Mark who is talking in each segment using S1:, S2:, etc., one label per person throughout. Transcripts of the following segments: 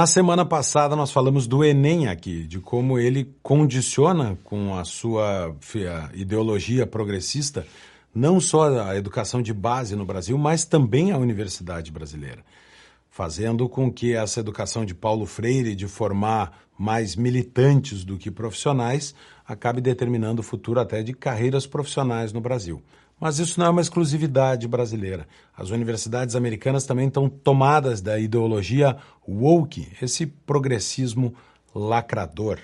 S1: Na semana passada nós falamos do Enem aqui, de como ele condiciona com a sua ideologia progressista não só a educação de base no Brasil, mas também a universidade brasileira, fazendo com que essa educação de Paulo Freire de formar mais militantes do que profissionais acabe determinando o futuro até de carreiras profissionais no Brasil. Mas isso não é uma exclusividade brasileira. As universidades americanas também estão tomadas da ideologia woke, esse progressismo lacrador.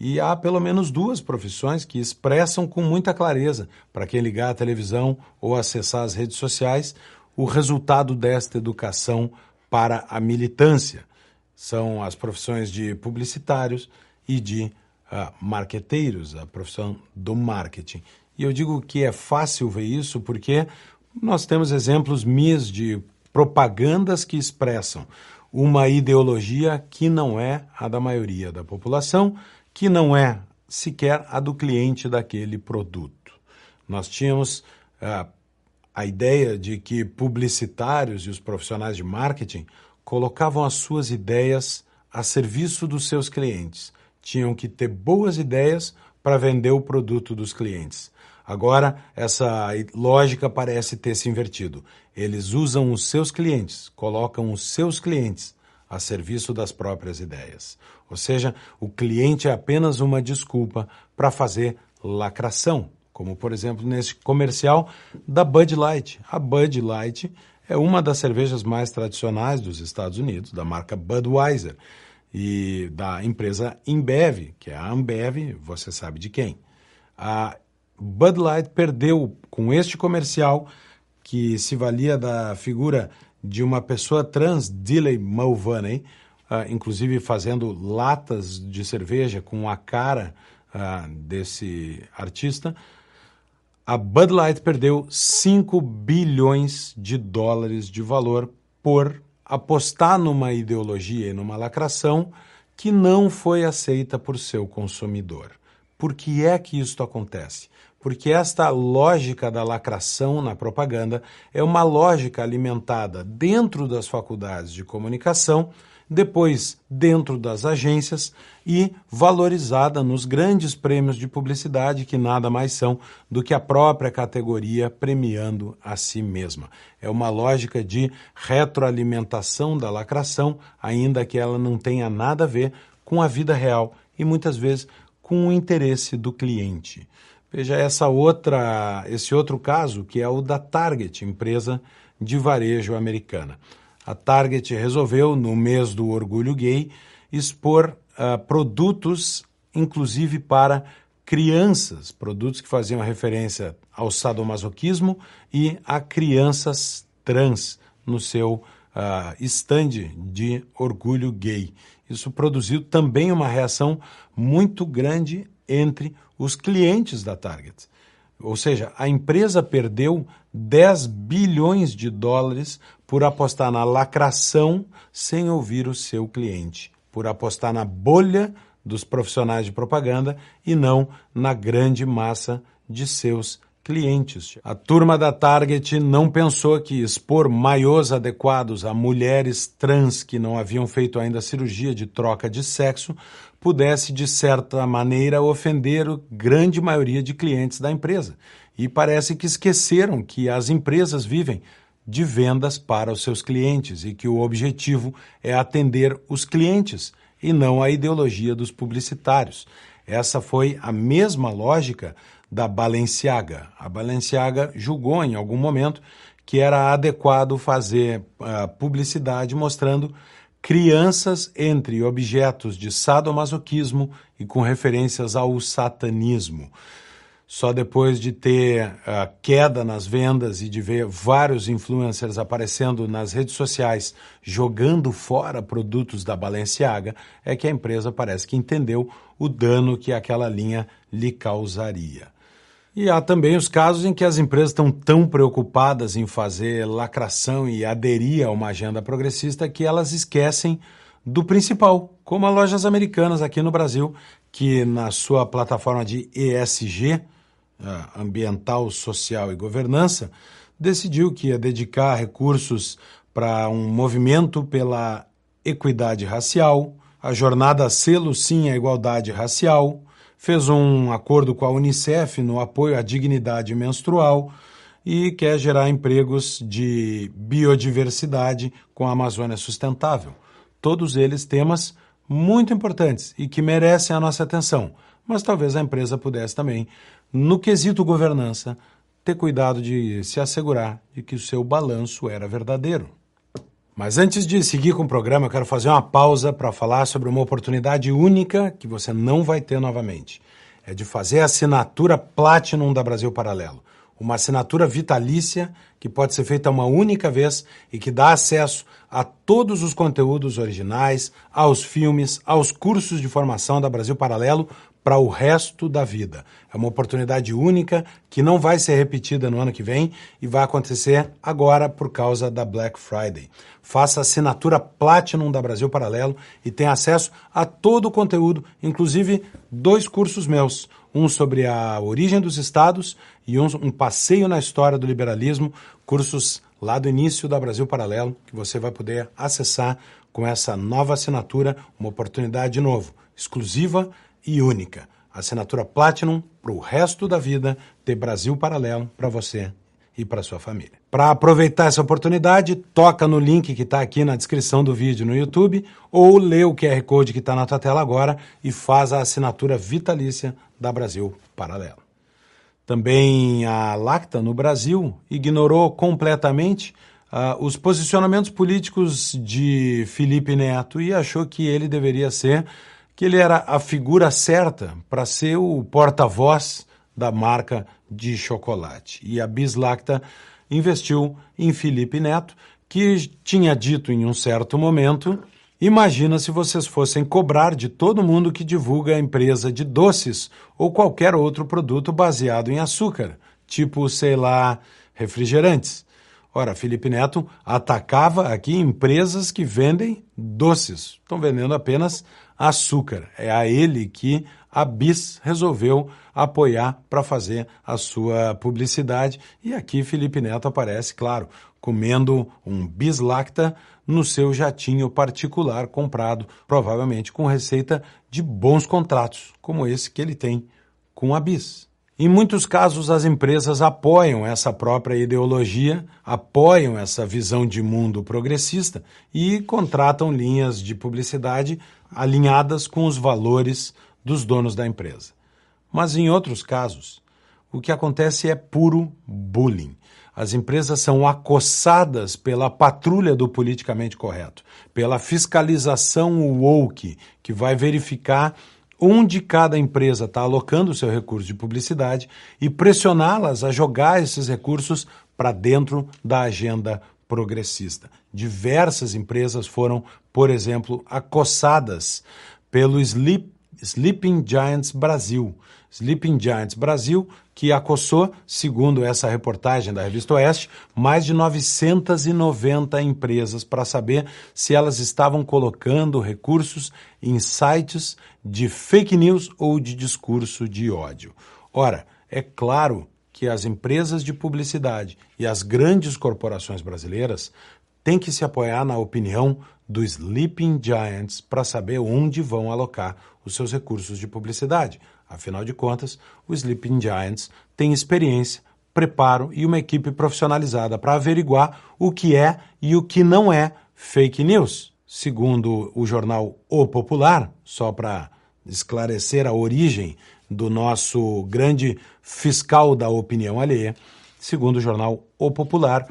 S1: E há pelo menos duas profissões que expressam com muita clareza, para quem ligar a televisão ou acessar as redes sociais, o resultado desta educação para a militância. São as profissões de publicitários e de uh, marqueteiros, a profissão do marketing. E eu digo que é fácil ver isso porque nós temos exemplos mis de propagandas que expressam uma ideologia que não é a da maioria da população, que não é sequer a do cliente daquele produto. Nós tínhamos uh, a ideia de que publicitários e os profissionais de marketing colocavam as suas ideias a serviço dos seus clientes. Tinham que ter boas ideias para vender o produto dos clientes. Agora, essa lógica parece ter se invertido. Eles usam os seus clientes, colocam os seus clientes a serviço das próprias ideias. Ou seja, o cliente é apenas uma desculpa para fazer lacração, como por exemplo nesse comercial da Bud Light. A Bud Light é uma das cervejas mais tradicionais dos Estados Unidos, da marca Budweiser e da empresa Embev, que é a Ambev, você sabe de quem. A Bud Light perdeu com este comercial, que se valia da figura de uma pessoa trans, Dilly Mulvaney, uh, inclusive fazendo latas de cerveja com a cara uh, desse artista, a Bud Light perdeu 5 bilhões de dólares de valor por apostar numa ideologia e numa lacração que não foi aceita por seu consumidor. Por que é que isso acontece? Porque esta lógica da lacração na propaganda é uma lógica alimentada dentro das faculdades de comunicação, depois dentro das agências e valorizada nos grandes prêmios de publicidade, que nada mais são do que a própria categoria premiando a si mesma. É uma lógica de retroalimentação da lacração, ainda que ela não tenha nada a ver com a vida real e muitas vezes com o interesse do cliente. Veja essa outra, esse outro caso, que é o da Target, empresa de varejo americana. A Target resolveu, no mês do orgulho gay, expor uh, produtos, inclusive para crianças, produtos que faziam referência ao sadomasoquismo e a crianças trans no seu uh, stand de orgulho gay. Isso produziu também uma reação muito grande entre os clientes da Target. Ou seja, a empresa perdeu 10 bilhões de dólares por apostar na lacração sem ouvir o seu cliente, por apostar na bolha dos profissionais de propaganda e não na grande massa de seus clientes. A turma da Target não pensou que expor maiôs adequados a mulheres trans que não haviam feito ainda cirurgia de troca de sexo pudesse, de certa maneira, ofender a grande maioria de clientes da empresa. E parece que esqueceram que as empresas vivem de vendas para os seus clientes e que o objetivo é atender os clientes e não a ideologia dos publicitários. Essa foi a mesma lógica da Balenciaga. A Balenciaga julgou em algum momento que era adequado fazer uh, publicidade mostrando crianças entre objetos de sadomasoquismo e com referências ao satanismo. Só depois de ter uh, queda nas vendas e de ver vários influencers aparecendo nas redes sociais jogando fora produtos da Balenciaga, é que a empresa parece que entendeu o dano que aquela linha lhe causaria. E há também os casos em que as empresas estão tão preocupadas em fazer lacração e aderir a uma agenda progressista que elas esquecem do principal, como as lojas americanas aqui no Brasil, que na sua plataforma de ESG, ambiental, social e governança, decidiu que ia dedicar recursos para um movimento pela equidade racial, a jornada Selo Sim à Igualdade Racial, fez um acordo com a Unicef no apoio à dignidade menstrual e quer gerar empregos de biodiversidade com a Amazônia Sustentável. Todos eles temas muito importantes e que merecem a nossa atenção, mas talvez a empresa pudesse também, no quesito governança, ter cuidado de se assegurar de que o seu balanço era verdadeiro. Mas antes de seguir com o programa, eu quero fazer uma pausa para falar sobre uma oportunidade única que você não vai ter novamente. É de fazer a assinatura Platinum da Brasil Paralelo. Uma assinatura vitalícia que pode ser feita uma única vez e que dá acesso a todos os conteúdos originais, aos filmes, aos cursos de formação da Brasil Paralelo para o resto da vida. É uma oportunidade única que não vai ser repetida no ano que vem e vai acontecer agora por causa da Black Friday. Faça assinatura Platinum da Brasil Paralelo e tenha acesso a todo o conteúdo, inclusive dois cursos meus. Um sobre a origem dos estados e um, um passeio na história do liberalismo, cursos lá do início da Brasil Paralelo, que você vai poder acessar com essa nova assinatura, uma oportunidade de novo, exclusiva e única. Assinatura Platinum para o resto da vida ter Brasil Paralelo para você e para sua família. Para aproveitar essa oportunidade, toca no link que está aqui na descrição do vídeo no YouTube ou lê o QR Code que está na tua tela agora e faz a assinatura vitalícia da Brasil Paralelo. Também a Lacta, no Brasil, ignorou completamente uh, os posicionamentos políticos de Felipe Neto e achou que ele deveria ser que ele era a figura certa para ser o porta-voz da marca de chocolate. E a Bislacta investiu em Felipe Neto, que tinha dito em um certo momento: Imagina se vocês fossem cobrar de todo mundo que divulga a empresa de doces ou qualquer outro produto baseado em açúcar, tipo, sei lá, refrigerantes. Ora, Felipe Neto atacava aqui empresas que vendem doces, estão vendendo apenas açúcar. É a ele que a BIS resolveu apoiar para fazer a sua publicidade. E aqui Felipe Neto aparece, claro, comendo um bislacta no seu jatinho particular comprado, provavelmente com receita de bons contratos, como esse que ele tem com a BIS. Em muitos casos, as empresas apoiam essa própria ideologia, apoiam essa visão de mundo progressista e contratam linhas de publicidade alinhadas com os valores dos donos da empresa. Mas em outros casos, o que acontece é puro bullying. As empresas são acossadas pela patrulha do politicamente correto, pela fiscalização woke, que vai verificar onde cada empresa está alocando o seu recurso de publicidade e pressioná-las a jogar esses recursos para dentro da agenda progressista. Diversas empresas foram, por exemplo, acossadas pelo Sleep, Sleeping Giants Brasil. Sleeping Giants Brasil, que acossou, segundo essa reportagem da Revista Oeste, mais de 990 empresas para saber se elas estavam colocando recursos em sites de fake news ou de discurso de ódio. Ora, é claro que as empresas de publicidade e as grandes corporações brasileiras têm que se apoiar na opinião do Sleeping Giants para saber onde vão alocar os seus recursos de publicidade. Afinal de contas, o Sleeping Giants tem experiência, preparo e uma equipe profissionalizada para averiguar o que é e o que não é fake news. Segundo o jornal O Popular, só para esclarecer a origem do nosso grande fiscal da opinião alheia, segundo o jornal O Popular,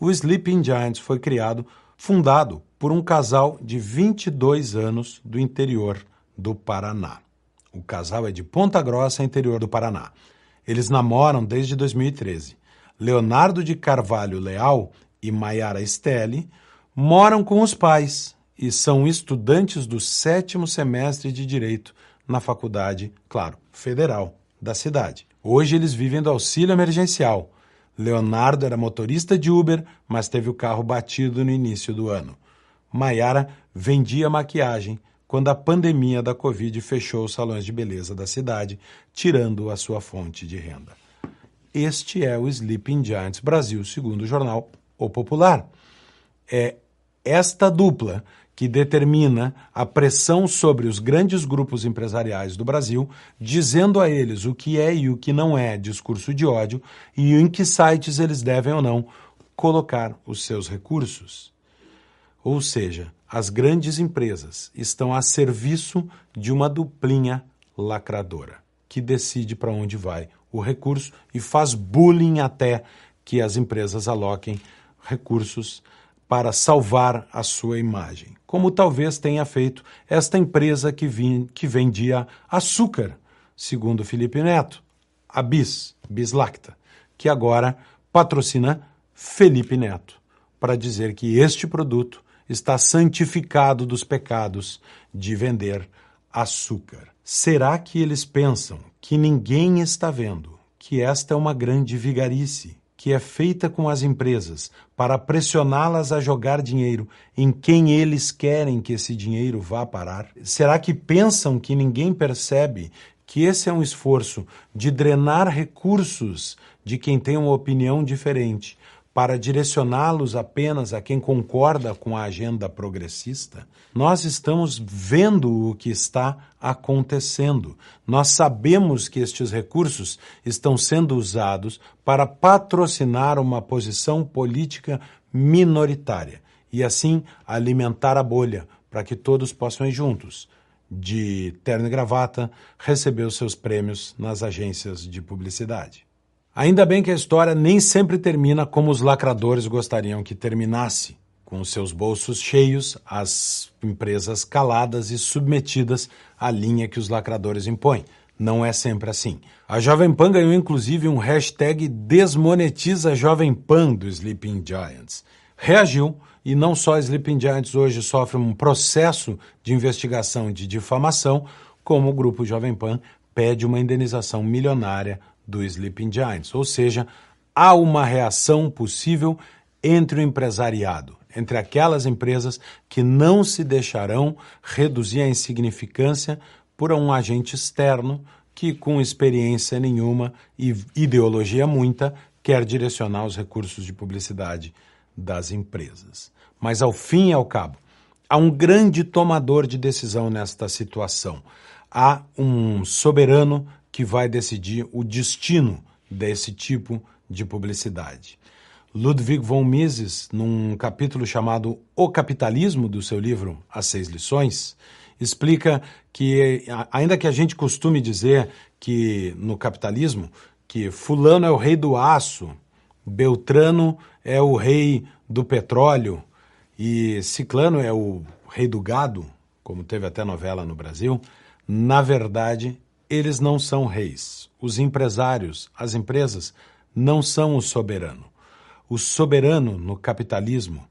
S1: o Sleeping Giants foi criado, fundado por um casal de 22 anos do interior do Paraná. O casal é de Ponta Grossa, interior do Paraná. Eles namoram desde 2013. Leonardo de Carvalho Leal e Maiara Stelli moram com os pais e são estudantes do sétimo semestre de Direito na faculdade, claro, federal da cidade. Hoje eles vivem do auxílio emergencial. Leonardo era motorista de Uber, mas teve o carro batido no início do ano. Maiara vendia maquiagem quando a pandemia da Covid fechou os salões de beleza da cidade, tirando a sua fonte de renda. Este é o Sleeping Giants Brasil, segundo o jornal O Popular. É esta dupla que determina a pressão sobre os grandes grupos empresariais do Brasil, dizendo a eles o que é e o que não é discurso de ódio e em que sites eles devem ou não colocar os seus recursos. Ou seja, as grandes empresas estão a serviço de uma duplinha lacradora, que decide para onde vai o recurso e faz bullying até que as empresas aloquem recursos para salvar a sua imagem, como talvez tenha feito esta empresa que, vim, que vendia açúcar, segundo Felipe Neto, a Bis, Bislacta, que agora patrocina Felipe Neto, para dizer que este produto está santificado dos pecados de vender açúcar. Será que eles pensam que ninguém está vendo que esta é uma grande vigarice que é feita com as empresas para pressioná-las a jogar dinheiro em quem eles querem que esse dinheiro vá parar? Será que pensam que ninguém percebe que esse é um esforço de drenar recursos de quem tem uma opinião diferente para direcioná-los apenas a quem concorda com a agenda progressista, nós estamos vendo o que está acontecendo. Nós sabemos que estes recursos estão sendo usados para patrocinar uma posição política minoritária e assim alimentar a bolha para que todos possam ir juntos de terno e gravata receber os seus prêmios nas agências de publicidade. Ainda bem que a história nem sempre termina como os lacradores gostariam que terminasse, com seus bolsos cheios, as empresas caladas e submetidas à linha que os lacradores impõem. Não é sempre assim. A Jovem Pan ganhou inclusive um hashtag Desmonetiza Jovem Pan do Sleeping Giants. Reagiu e não só a Sleeping Giants hoje sofre um processo de investigação de difamação, como o grupo Jovem Pan pede uma indenização milionária do Sleeping Giants, ou seja, há uma reação possível entre o empresariado, entre aquelas empresas que não se deixarão reduzir a insignificância por um agente externo que, com experiência nenhuma e ideologia muita, quer direcionar os recursos de publicidade das empresas. Mas, ao fim e ao cabo, há um grande tomador de decisão nesta situação. Há um soberano que vai decidir o destino desse tipo de publicidade. Ludwig von Mises, num capítulo chamado O Capitalismo do seu livro As Seis Lições, explica que, ainda que a gente costume dizer que no capitalismo, que fulano é o rei do aço, Beltrano é o rei do petróleo e Ciclano é o rei do gado, como teve até novela no Brasil, na verdade eles não são reis. Os empresários, as empresas, não são o soberano. O soberano no capitalismo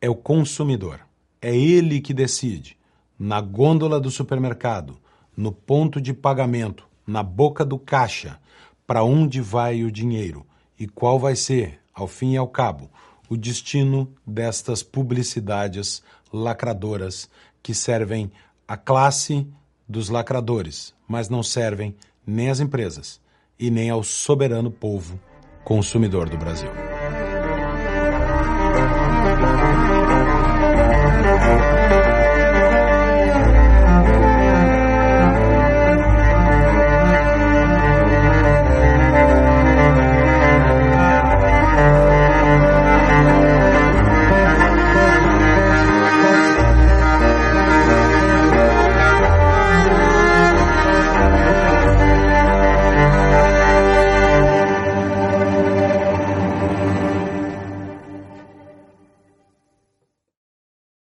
S1: é o consumidor. É ele que decide, na gôndola do supermercado, no ponto de pagamento, na boca do caixa, para onde vai o dinheiro e qual vai ser, ao fim e ao cabo, o destino destas publicidades lacradoras que servem a classe dos lacradores, mas não servem nem às empresas e nem ao soberano povo consumidor do Brasil.